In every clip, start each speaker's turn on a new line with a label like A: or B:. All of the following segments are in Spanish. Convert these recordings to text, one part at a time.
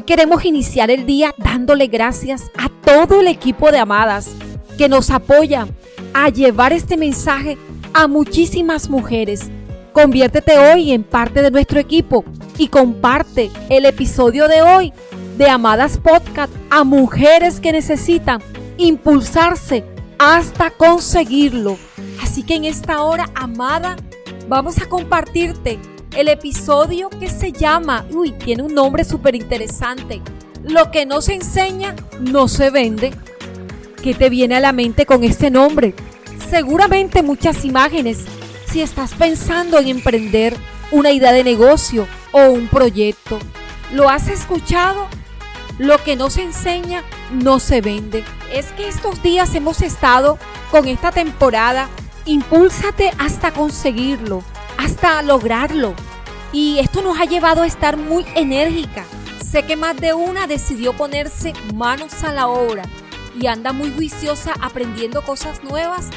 A: Hoy queremos iniciar el día dándole gracias a todo el equipo de Amadas que nos apoya a llevar este mensaje a muchísimas mujeres. Conviértete hoy en parte de nuestro equipo y comparte el episodio de hoy de Amadas Podcast a mujeres que necesitan impulsarse hasta conseguirlo. Así que en esta hora, amada, vamos a compartirte el episodio que se llama, uy, tiene un nombre súper interesante, Lo que no se enseña no se vende. ¿Qué te viene a la mente con este nombre? Seguramente muchas imágenes si estás pensando en emprender una idea de negocio o un proyecto. ¿Lo has escuchado? Lo que no se enseña no se vende. Es que estos días hemos estado con esta temporada. Impúlsate hasta conseguirlo, hasta lograrlo. Y esto nos ha llevado a estar muy enérgica. Sé que más de una decidió ponerse manos a la obra y anda muy juiciosa aprendiendo cosas nuevas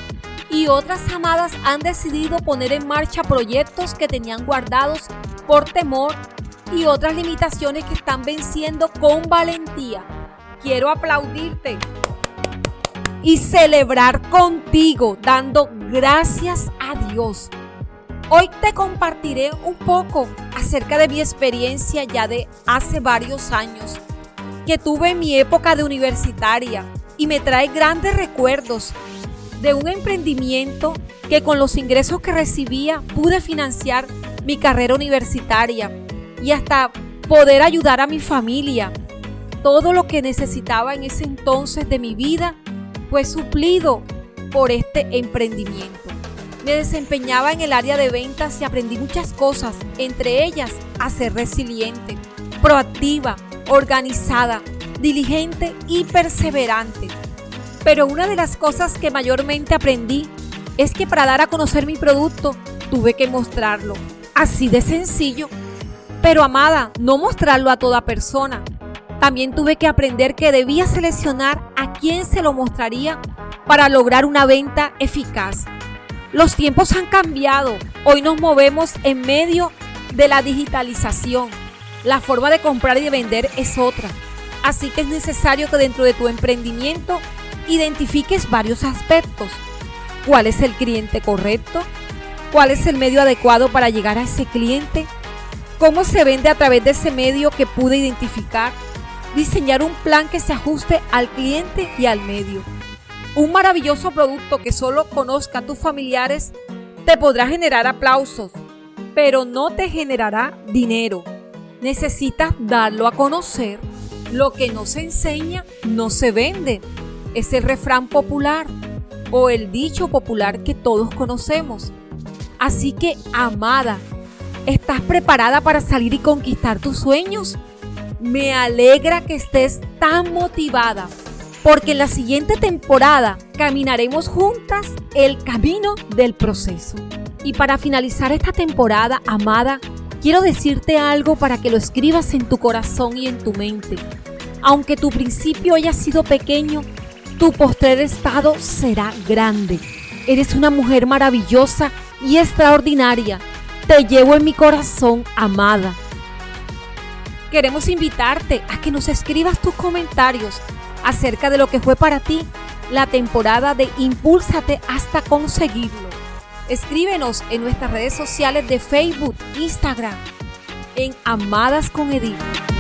A: y otras amadas han decidido poner en marcha proyectos que tenían guardados por temor y otras limitaciones que están venciendo con valentía. Quiero aplaudirte y celebrar contigo dando gracias a Dios. Hoy te compartiré un poco acerca de mi experiencia ya de hace varios años que tuve en mi época de universitaria y me trae grandes recuerdos de un emprendimiento que con los ingresos que recibía pude financiar mi carrera universitaria y hasta poder ayudar a mi familia. Todo lo que necesitaba en ese entonces de mi vida fue suplido por este emprendimiento. Me desempeñaba en el área de ventas y aprendí muchas cosas, entre ellas a ser resiliente, proactiva, organizada, diligente y perseverante. Pero una de las cosas que mayormente aprendí es que para dar a conocer mi producto tuve que mostrarlo. Así de sencillo. Pero amada, no mostrarlo a toda persona. También tuve que aprender que debía seleccionar a quién se lo mostraría para lograr una venta eficaz. Los tiempos han cambiado. Hoy nos movemos en medio de la digitalización. La forma de comprar y de vender es otra. Así que es necesario que dentro de tu emprendimiento identifiques varios aspectos. ¿Cuál es el cliente correcto? ¿Cuál es el medio adecuado para llegar a ese cliente? ¿Cómo se vende a través de ese medio que pude identificar? Diseñar un plan que se ajuste al cliente y al medio. Un maravilloso producto que solo conozca tus familiares te podrá generar aplausos, pero no te generará dinero. Necesitas darlo a conocer. Lo que no se enseña no se vende es el refrán popular o el dicho popular que todos conocemos. Así que, amada, ¿estás preparada para salir y conquistar tus sueños? Me alegra que estés tan motivada, porque en la siguiente temporada caminaremos juntas el camino del proceso. Y para finalizar esta temporada, amada, quiero decirte algo para que lo escribas en tu corazón y en tu mente. Aunque tu principio haya sido pequeño, tu postrer estado será grande. Eres una mujer maravillosa y extraordinaria. Te llevo en mi corazón, amada. Queremos invitarte a que nos escribas tus comentarios acerca de lo que fue para ti la temporada de Impúlsate hasta conseguirlo. Escríbenos en nuestras redes sociales de Facebook, Instagram, en Amadas con Edith.